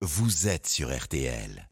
vous êtes sur RTL.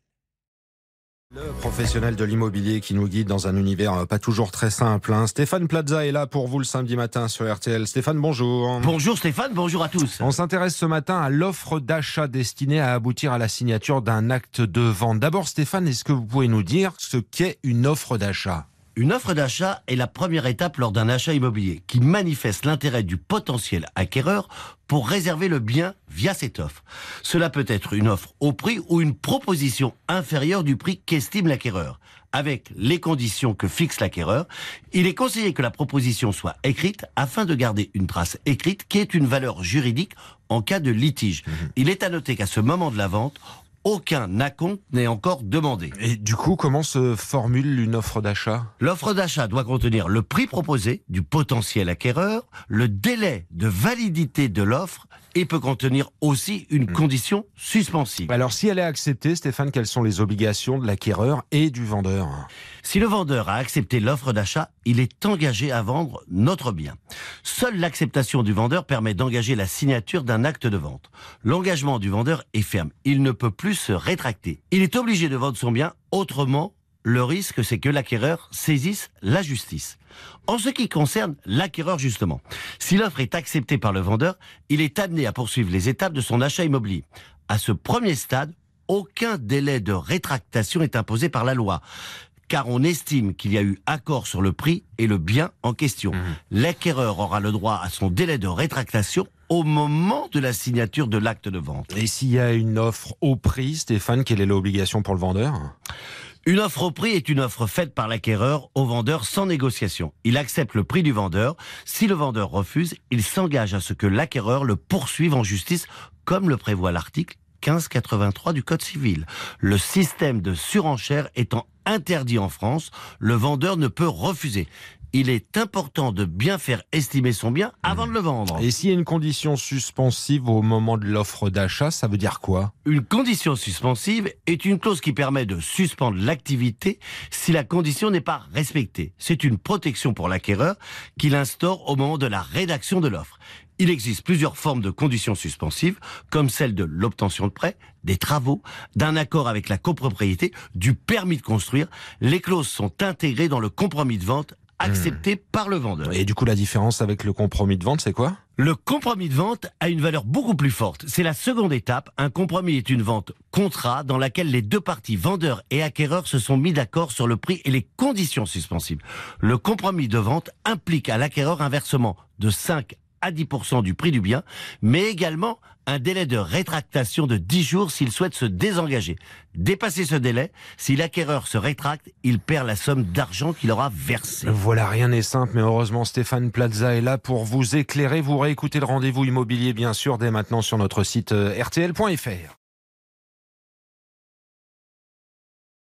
Le professionnel de l'immobilier qui nous guide dans un univers euh, pas toujours très simple. hein. Stéphane Plaza est là pour vous le samedi matin sur RTL. Stéphane, bonjour. Bonjour Stéphane, bonjour à tous. On s'intéresse ce matin à l'offre d'achat destinée à aboutir à la signature d'un acte de vente. D'abord, Stéphane, est-ce que vous pouvez nous dire ce qu'est une offre d'achat? Une offre d'achat est la première étape lors d'un achat immobilier qui manifeste l'intérêt du potentiel acquéreur pour réserver le bien via cette offre. Cela peut être une offre au prix ou une proposition inférieure du prix qu'estime l'acquéreur. Avec les conditions que fixe l'acquéreur, il est conseillé que la proposition soit écrite afin de garder une trace écrite qui est une valeur juridique en cas de litige. Il est à noter qu'à ce moment de la vente, aucun acompte n'est encore demandé. Et du coup, comment se formule une offre d'achat? L'offre d'achat doit contenir le prix proposé du potentiel acquéreur, le délai de validité de l'offre et peut contenir aussi une condition suspensive. Alors, si elle est acceptée, Stéphane, quelles sont les obligations de l'acquéreur et du vendeur? Si le vendeur a accepté l'offre d'achat, il est engagé à vendre notre bien. Seule l'acceptation du vendeur permet d'engager la signature d'un acte de vente. L'engagement du vendeur est ferme. Il ne peut plus se rétracter. Il est obligé de vendre son bien autrement. Le risque, c'est que l'acquéreur saisisse la justice. En ce qui concerne l'acquéreur, justement, si l'offre est acceptée par le vendeur, il est amené à poursuivre les étapes de son achat immobilier. À ce premier stade, aucun délai de rétractation est imposé par la loi car on estime qu'il y a eu accord sur le prix et le bien en question. L'acquéreur aura le droit à son délai de rétractation au moment de la signature de l'acte de vente. Et s'il y a une offre au prix, Stéphane, quelle est l'obligation pour le vendeur? Une offre au prix est une offre faite par l'acquéreur au vendeur sans négociation. Il accepte le prix du vendeur. Si le vendeur refuse, il s'engage à ce que l'acquéreur le poursuive en justice, comme le prévoit l'article 1583 du Code civil. Le système de surenchère étant interdit en France, le vendeur ne peut refuser. Il est important de bien faire estimer son bien avant de le vendre. Et s'il y a une condition suspensive au moment de l'offre d'achat, ça veut dire quoi? Une condition suspensive est une clause qui permet de suspendre l'activité si la condition n'est pas respectée. C'est une protection pour l'acquéreur qu'il instaure au moment de la rédaction de l'offre. Il existe plusieurs formes de conditions suspensives, comme celle de l'obtention de prêt, des travaux, d'un accord avec la copropriété, du permis de construire. Les clauses sont intégrées dans le compromis de vente accepté par le vendeur. Et du coup, la différence avec le compromis de vente, c'est quoi? Le compromis de vente a une valeur beaucoup plus forte. C'est la seconde étape. Un compromis est une vente contrat dans laquelle les deux parties, vendeur et acquéreur, se sont mis d'accord sur le prix et les conditions suspensives. Le compromis de vente implique à l'acquéreur un versement de 5 à 10% du prix du bien, mais également un délai de rétractation de 10 jours s'il souhaite se désengager. Dépasser ce délai, si l'acquéreur se rétracte, il perd la somme d'argent qu'il aura versée. Voilà, rien n'est simple, mais heureusement Stéphane Plaza est là pour vous éclairer. Vous réécoutez le rendez-vous immobilier, bien sûr, dès maintenant sur notre site euh, rtl.fr.